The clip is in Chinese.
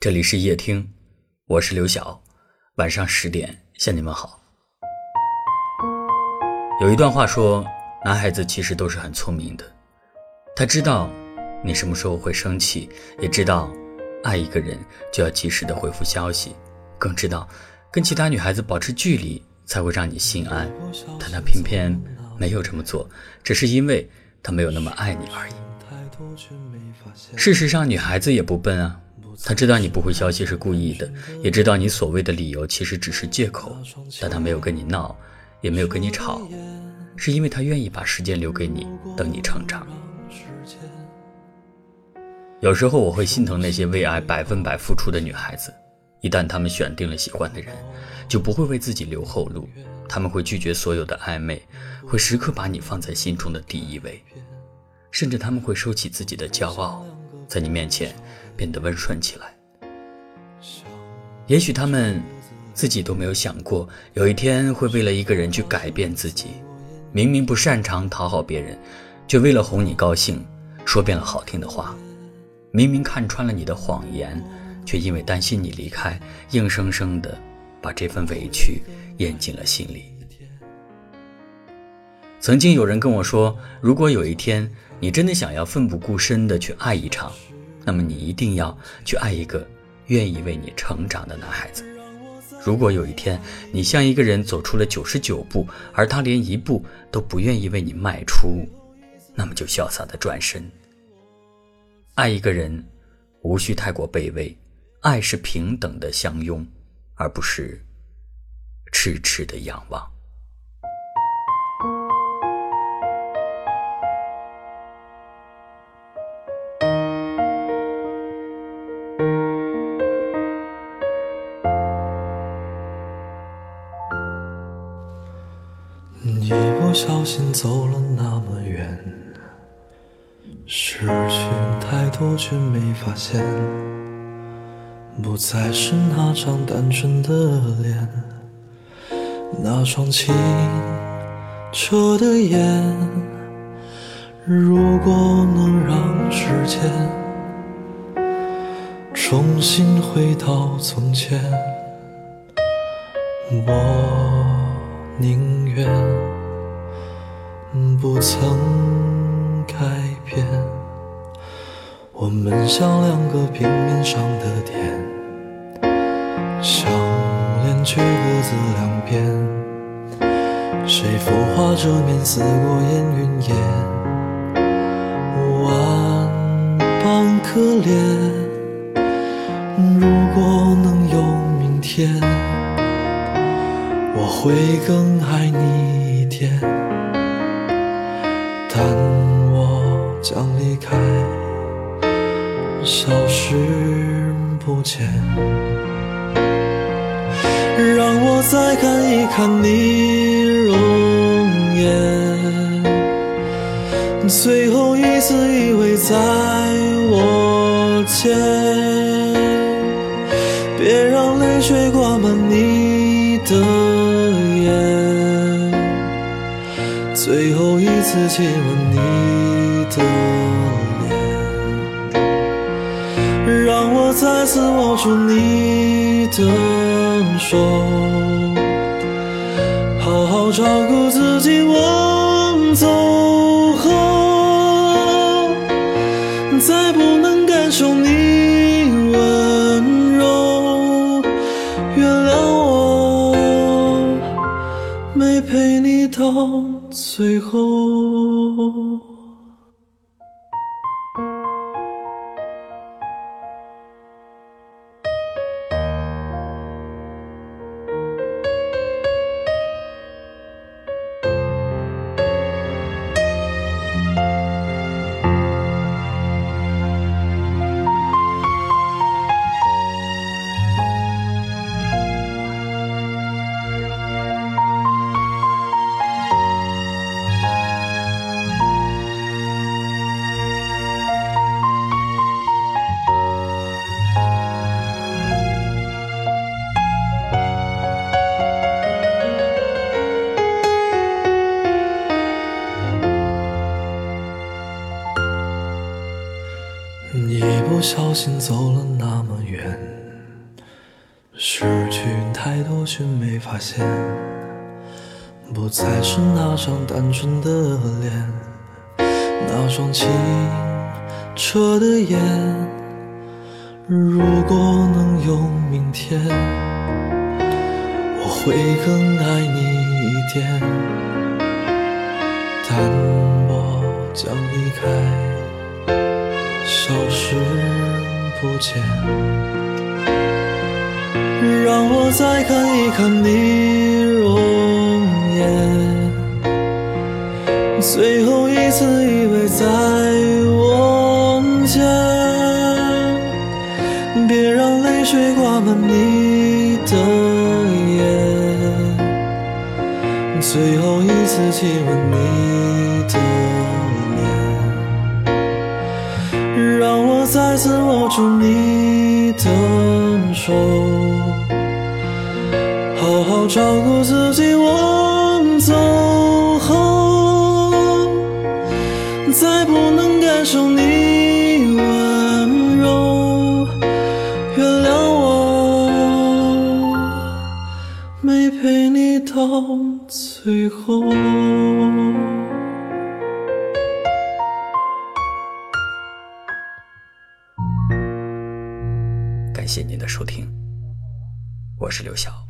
这里是夜听，我是刘晓。晚上十点向你们好。有一段话说，男孩子其实都是很聪明的，他知道你什么时候会生气，也知道爱一个人就要及时的回复消息，更知道跟其他女孩子保持距离才会让你心安。但他偏偏没有这么做，只是因为他没有那么爱你而已。事实上，女孩子也不笨啊。她知道你不回消息是故意的，也知道你所谓的理由其实只是借口，但她没有跟你闹，也没有跟你吵，是因为她愿意把时间留给你，等你成长。有时候我会心疼那些为爱百分百付出的女孩子，一旦她们选定了喜欢的人，就不会为自己留后路，他们会拒绝所有的暧昧，会时刻把你放在心中的第一位，甚至他们会收起自己的骄傲。在你面前变得温顺起来。也许他们自己都没有想过，有一天会为了一个人去改变自己。明明不擅长讨好别人，却为了哄你高兴，说遍了好听的话。明明看穿了你的谎言，却因为担心你离开，硬生生的把这份委屈咽进了心里。曾经有人跟我说，如果有一天你真的想要奋不顾身的去爱一场，那么你一定要去爱一个愿意为你成长的男孩子。如果有一天你向一个人走出了九十九步，而他连一步都不愿意为你迈出，那么就潇洒的转身。爱一个人，无需太过卑微，爱是平等的相拥，而不是痴痴的仰望。一不小心走了那么远，失去太多却没发现，不再是那张单纯的脸，那双清澈的眼。如果能让时间重新回到从前，我。宁愿不曾改变，我们像两个平面上的点，相连却各自两边。谁浮华遮面，似过烟云烟，你一点，但我将离开，消失不见。让我再看一看你容颜，最后一次依偎在我肩，别让泪水挂满你的。眼后一次亲吻你的脸，让我再次握住你的手，好好照顾自己。我走后，再不能感受你温柔，原谅我没陪你到。最后。小心走了那么远。失去太多却没发现，不再是那张单纯的脸，那双清澈的眼。如果能有明天，我会更爱你一点。但我将离开，消失不见。让我再看一看你容颜，最后一次依偎在我肩，别让泪水挂满你的眼，最后一次亲吻你的再次握住你的手。好好照顾自己，我走后再不能感受你温柔，原谅我没陪你到最后。谢谢您的收听，我是刘晓。